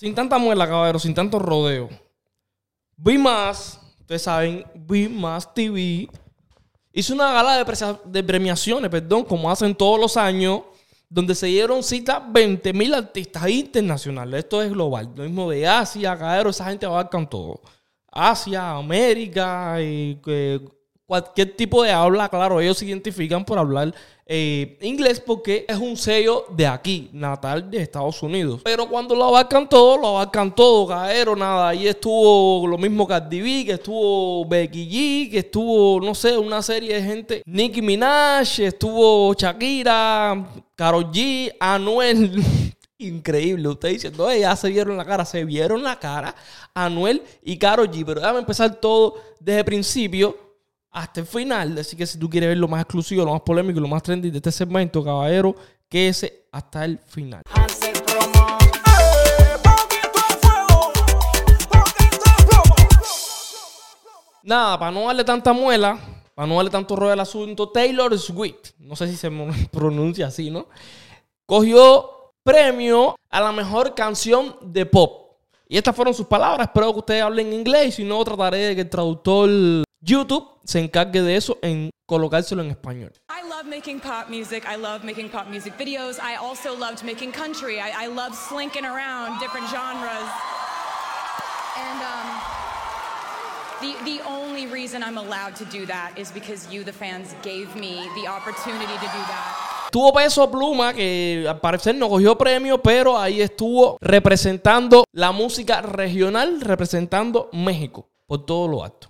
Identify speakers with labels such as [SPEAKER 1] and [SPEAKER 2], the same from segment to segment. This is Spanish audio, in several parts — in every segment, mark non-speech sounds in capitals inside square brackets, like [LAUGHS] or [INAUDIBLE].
[SPEAKER 1] Sin tanta muela, caballero, sin tanto rodeo. Vi más, ustedes saben, vi más TV. Hizo una gala de, premiaciones, perdón, como hacen todos los años, donde se dieron cita 20 mil artistas internacionales. Esto es global. Lo mismo de Asia, caballero, esa gente abarcan todo. Asia, América, y, eh, cualquier tipo de habla, claro, ellos se identifican por hablar eh, inglés porque es un sello de aquí, natal de Estados Unidos. Pero cuando lo abarcan todo, lo abarcan todo, caballero, nada. Ahí estuvo lo mismo Cardi B, que estuvo Becky G, que estuvo, no sé, una serie de gente. Nicki Minaj, estuvo Shakira, Karol G, Anuel. [LAUGHS] Increíble, usted diciendo, "Ey, ya se vieron la cara, se vieron la cara Anuel y Karol G. Pero déjame empezar todo desde el principio hasta el final. Así que si tú quieres ver lo más exclusivo, lo más polémico lo más trendy de este segmento, caballero, quédese hasta el final. Nada, para no darle tanta muela, para no darle tanto rollo al asunto, Taylor Swift, no sé si se [LAUGHS] pronuncia así, ¿no? Cogió premio a la mejor canción de pop. Y estas fueron sus palabras. Espero que ustedes hablen inglés. Si no, trataré de que el traductor YouTube se encargue de eso en colocárselo en español.
[SPEAKER 2] I love making pop music. I love making pop music videos. I also loved making country. I, I love slinking around different genres. And um, the, the only reason I'm allowed to do that is because you, the fans, gave me the opportunity to do that.
[SPEAKER 1] Tuvo peso pluma que al parecer no cogió premio, pero ahí estuvo representando la música regional, representando México por todo lo alto.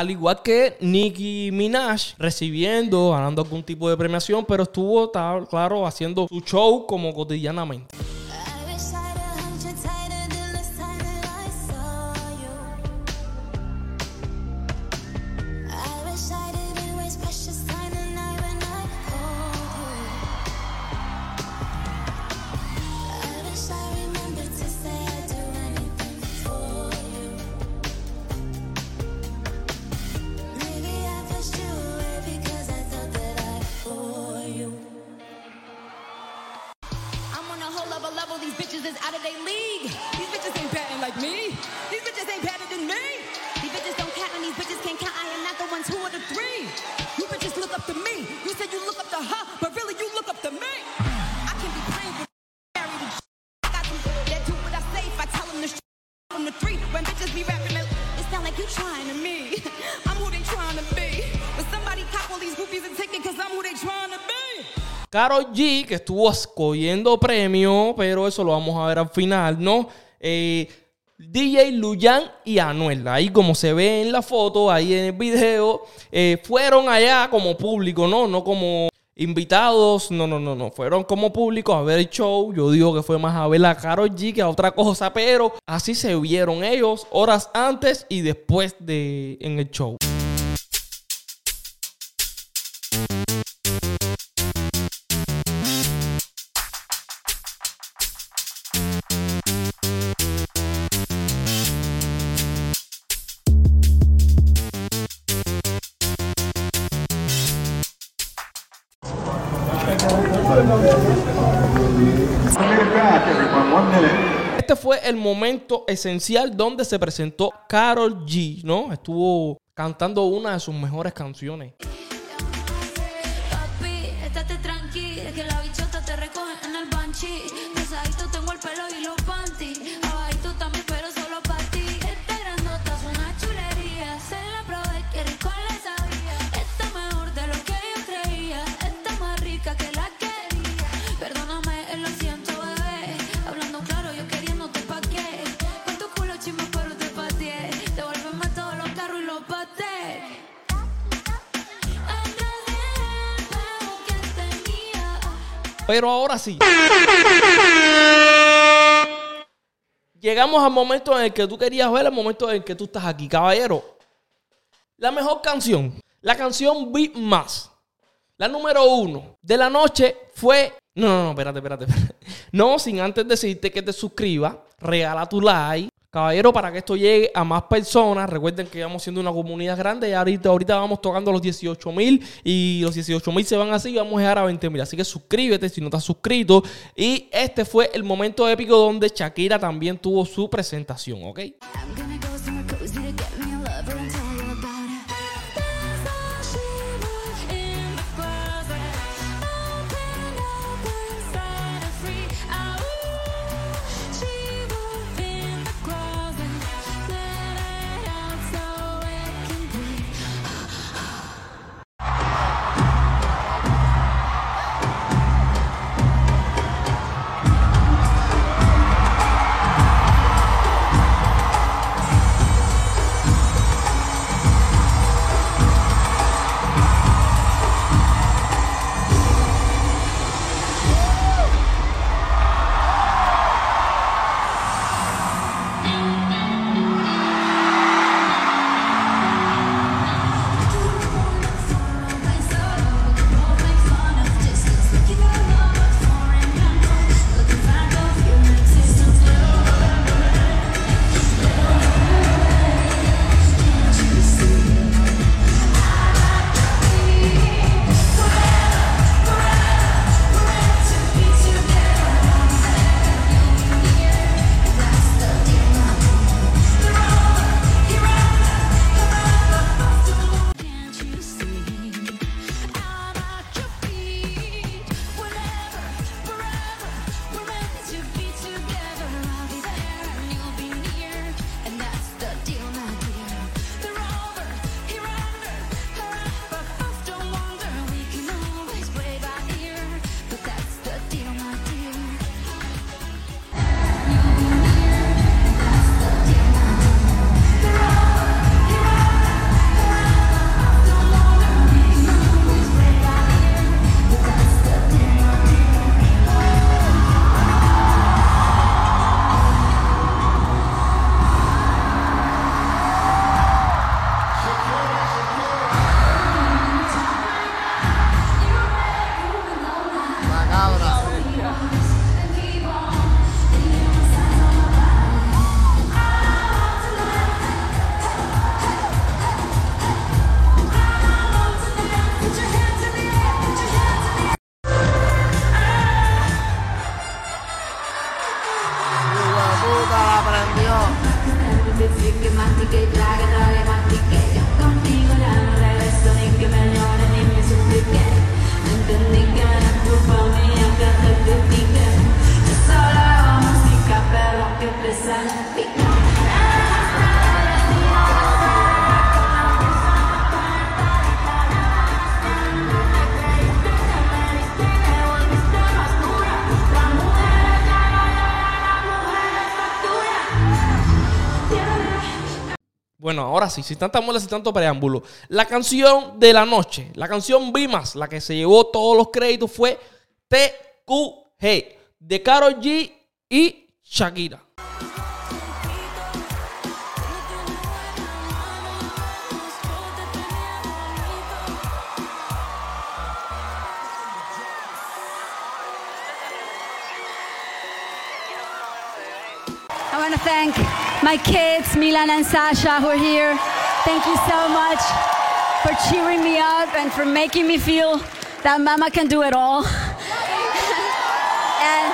[SPEAKER 1] Al igual que Nicki Minaj recibiendo, ganando algún tipo de premiación, pero estuvo, claro, haciendo su show como cotidianamente. Karol G, que estuvo escogiendo premio, pero eso lo vamos a ver al final, ¿no? Eh, DJ Luyan y Anuel, ahí como se ve en la foto, ahí en el video, eh, fueron allá como público, ¿no? No como invitados, no, no, no, no, fueron como público a ver el show. Yo digo que fue más a ver a Karol G que a otra cosa, pero así se vieron ellos horas antes y después de en el show. Este fue el momento esencial donde se presentó Karol G, ¿no? Estuvo cantando una de sus mejores canciones.
[SPEAKER 3] Pero
[SPEAKER 1] ahora sí. Llegamos al momento en el que tú querías ver, el momento en el que tú estás aquí, caballero. La mejor canción, la canción Beat Más, la número uno de la noche fue. No, no, no, espérate, espérate. espérate. No, sin antes decirte que te suscribas, regala tu like. Caballero, para que esto llegue a más personas, recuerden que vamos siendo una comunidad grande y ahorita, ahorita vamos tocando los 18 mil y los 18 mil se van así y vamos a llegar a 20 mil. Así que suscríbete si no estás suscrito. Y este fue el momento épico donde Shakira también tuvo su presentación, ¿ok? Bueno, ahora sí, sin tanta muela, sin tanto preámbulo. La canción de la noche, la canción Bimas, la que se llevó todos los créditos fue TQG de Karol G y Shakira.
[SPEAKER 4] I my kids, Milan and Sasha, who are here. Thank you so much for cheering me up and for making me feel that Mama can do it all. and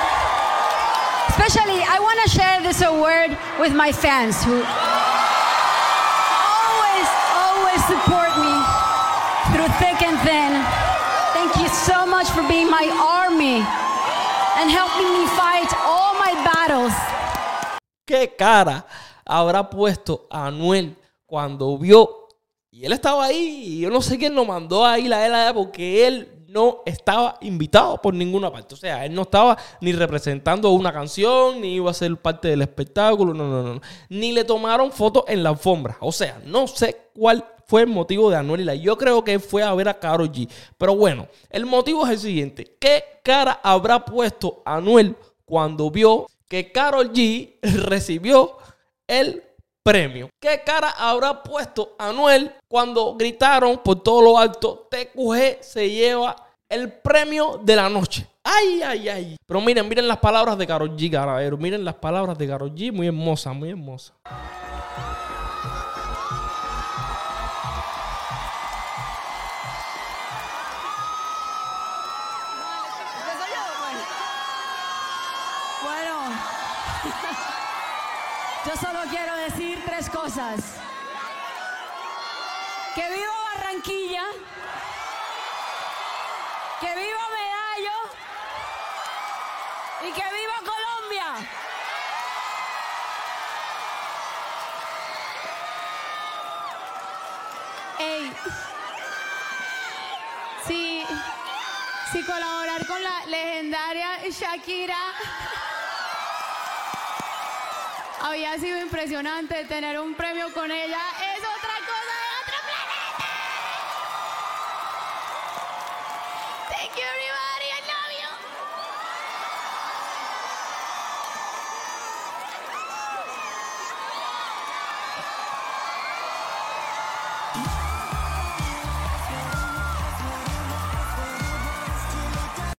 [SPEAKER 4] especially, I want to share this award with my fans who always, always support me through thick and thin. Thank you so much for being my army and helping me fight all my battles.
[SPEAKER 1] ¿Qué cara habrá puesto Anuel cuando vio? Y él estaba ahí, y yo no sé quién lo mandó ahí la allá porque él no estaba invitado por ninguna parte. O sea, él no estaba ni representando una canción, ni iba a ser parte del espectáculo, no, no, no. Ni le tomaron fotos en la alfombra. O sea, no sé cuál fue el motivo de Anuel y la. Yo creo que fue a ver a Karol G. Pero bueno, el motivo es el siguiente. ¿Qué cara habrá puesto Anuel cuando vio que Karol G [LAUGHS] recibió el premio? ¿Qué cara habrá puesto Anuel cuando gritaron por todo lo alto, TQG se lleva el premio de la noche? Ay, ay, ay. Pero miren, miren las palabras de Karol G, caballero. Miren las palabras de Karol G, muy hermosa, muy hermosa.
[SPEAKER 4] Que viva Barranquilla, que viva Medallo y que viva Colombia.
[SPEAKER 5] Ey. Sí. Sí, colaborar con la legendaria Shakira. Había sido impresionante tener un premio con ella.